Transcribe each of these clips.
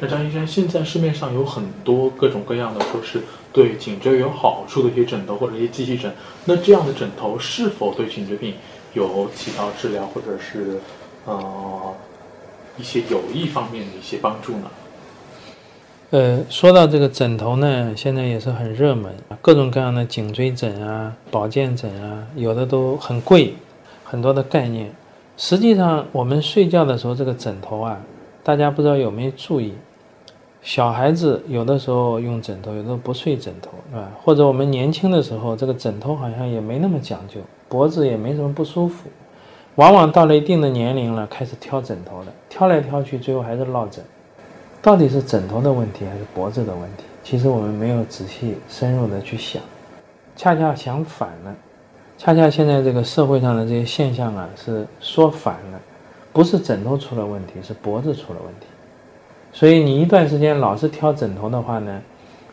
那张医生，现在市面上有很多各种各样的，说是对颈椎有好处的一些枕头或者一些机器枕，那这样的枕头是否对颈椎病有起到治疗或者是呃一些有益方面的一些帮助呢？呃，说到这个枕头呢，现在也是很热门，各种各样的颈椎枕啊、保健枕啊，有的都很贵，很多的概念。实际上，我们睡觉的时候，这个枕头啊，大家不知道有没有注意？小孩子有的时候用枕头，有的不睡枕头，啊，或者我们年轻的时候，这个枕头好像也没那么讲究，脖子也没什么不舒服。往往到了一定的年龄了，开始挑枕头了，挑来挑去，最后还是落枕。到底是枕头的问题还是脖子的问题？其实我们没有仔细深入的去想，恰恰相反了。恰恰现在这个社会上的这些现象啊，是说反了，不是枕头出了问题，是脖子出了问题。所以你一段时间老是挑枕头的话呢，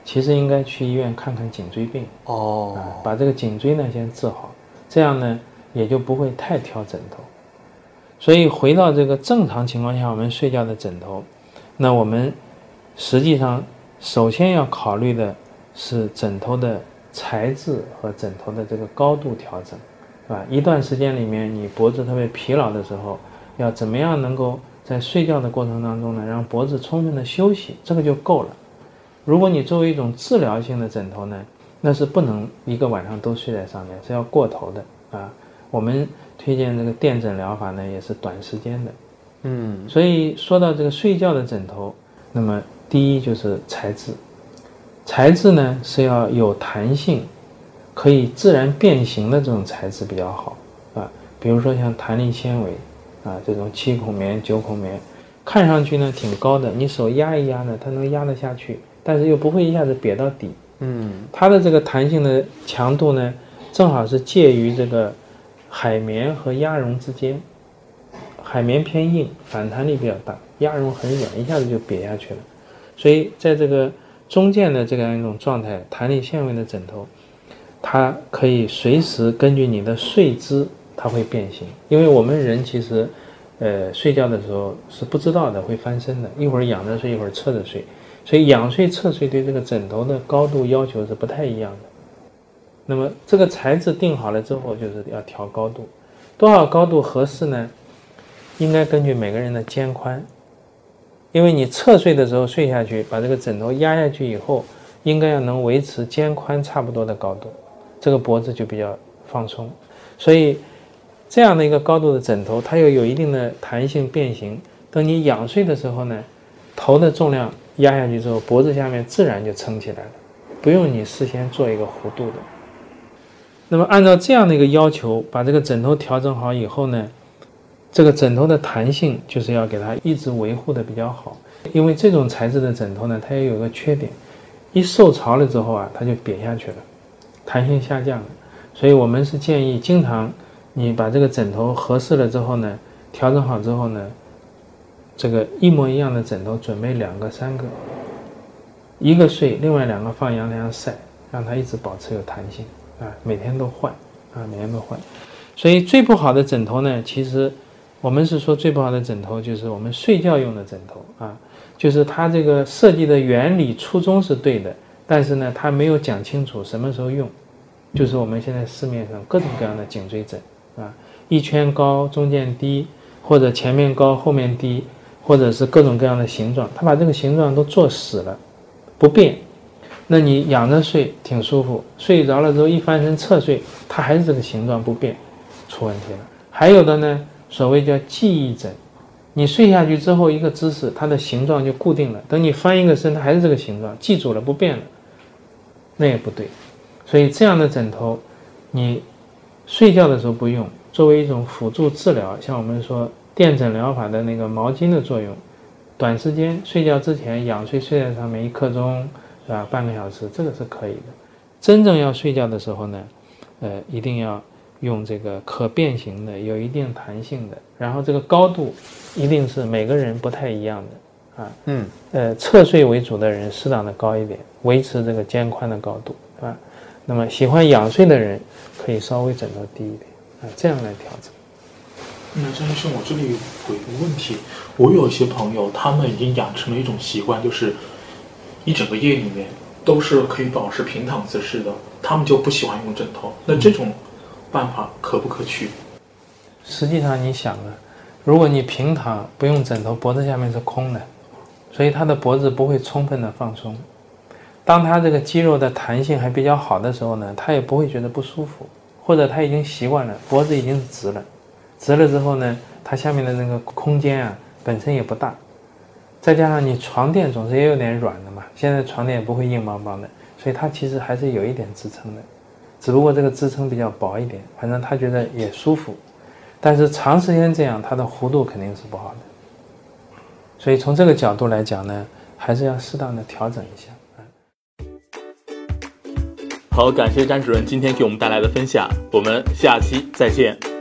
其实应该去医院看看颈椎病哦啊，把这个颈椎呢先治好，这样呢也就不会太挑枕头。所以回到这个正常情况下，我们睡觉的枕头，那我们实际上首先要考虑的是枕头的材质和枕头的这个高度调整，是吧，一段时间里面你脖子特别疲劳的时候，要怎么样能够在睡觉的过程当中呢，让脖子充分的休息，这个就够了。如果你作为一种治疗性的枕头呢，那是不能一个晚上都睡在上面，是要过头的啊。我们推荐这个电枕疗法呢，也是短时间的。嗯所以说到这个睡觉的枕头，那么第一就是材质，材质呢是要有弹性，可以自然变形的这种材质比较好啊。比如说像弹力纤维啊这种七孔棉、九孔棉，看上去呢挺高的，你手压一压呢，它能压得下去，但是又不会一下子瘪到底。嗯它的这个弹性的强度呢，正好是介于这个海绵和鸭绒之间。海绵偏硬，反弹力比较大；鸭绒很软，一下子就瘪下去了。所以在这个中间的这样一种状态，弹力纤维的枕头，它可以随时根据你的睡姿，它会变形。因为我们人其实，呃，睡觉的时候是不知道的，会翻身的，一会儿仰着睡，一会儿侧着睡。所以仰睡、侧睡对这个枕头的高度要求是不太一样的。那么这个材质定好了之后，就是要调高度，多少高度合适呢？应该根据每个人的肩宽，因为你侧睡的时候睡下去，把这个枕头压下去以后，应该要能维持肩宽差不多的高度，这个脖子就比较放松。所以这样的一个高度的枕头，它又有一定的弹性变形。等你仰睡的时候呢，头的重量压下去之后，脖子下面自然就撑起来了，不用你事先做一个弧度的。那么按照这样的一个要求，把这个枕头调整好以后呢，这个枕头的弹性就是要给它一直维护的比较好，因为这种材质的枕头呢，它也有个缺点，一受潮了之后啊，它就瘪下去了，弹性下降了。所以我们是建议经常你把这个枕头合适了之后呢，调整好之后呢，这个一模一样的枕头准备两个、三个，一个睡，另外两个放阳台上晒，让它一直保持有弹性啊，每天都换啊，每天都换。所以最不好的枕头呢，其实我们是说最不好的枕头就是我们睡觉用的枕头啊，就是它这个设计的原理初衷是对的，但是呢，它没有讲清楚什么时候用，就是我们现在市面上各种各样的颈椎枕啊，一圈高中间低，或者前面高后面低，或者是各种各样的形状，它把这个形状都做死了，不变。那你仰着睡挺舒服，睡着了之后一翻身侧睡，它还是这个形状不变，出问题了。还有的呢，所谓叫记忆枕，你睡下去之后一个姿势，它的形状就固定了，等你翻一个身，它还是这个形状，记住了不变了，那也不对。所以这样的枕头，你睡觉的时候不用，作为一种辅助治疗，像我们说电诊疗法的那个毛巾的作用，短时间睡觉之前仰睡睡在上面一刻钟，是吧？半个小时这个是可以的。真正要睡觉的时候呢，呃，一定要用这个可变形的、有一定弹性的，然后这个高度一定是每个人不太一样的啊。嗯，呃，侧睡为主的人适当的高一点，维持这个肩宽的高度啊。那么喜欢仰睡的人可以稍微枕头低一点啊，这样来调整。那张医生，我这里有一个问题，我有一些朋友，他们已经养成了一种习惯，就是一整个夜里面都是可以保持平躺姿势的，他们就不喜欢用枕头。那这种办法可不可取？实际上你想啊，如果你平躺不用枕头，脖子下面是空的，所以他的脖子不会充分的放松。当他这个肌肉的弹性还比较好的时候呢，他也不会觉得不舒服，或者他已经习惯了，脖子已经直了，直了之后呢，它下面的那个空间啊本身也不大，再加上你床垫总是也有点软的嘛，现在床垫也不会硬邦邦的，所以它其实还是有一点支撑的，只不过这个支撑比较薄一点，反正他觉得也舒服，但是长时间这样，它的弧度肯定是不好的，所以从这个角度来讲呢，还是要适当的调整一下。好，感谢詹主任今天给我们带来的分享，我们下期再见。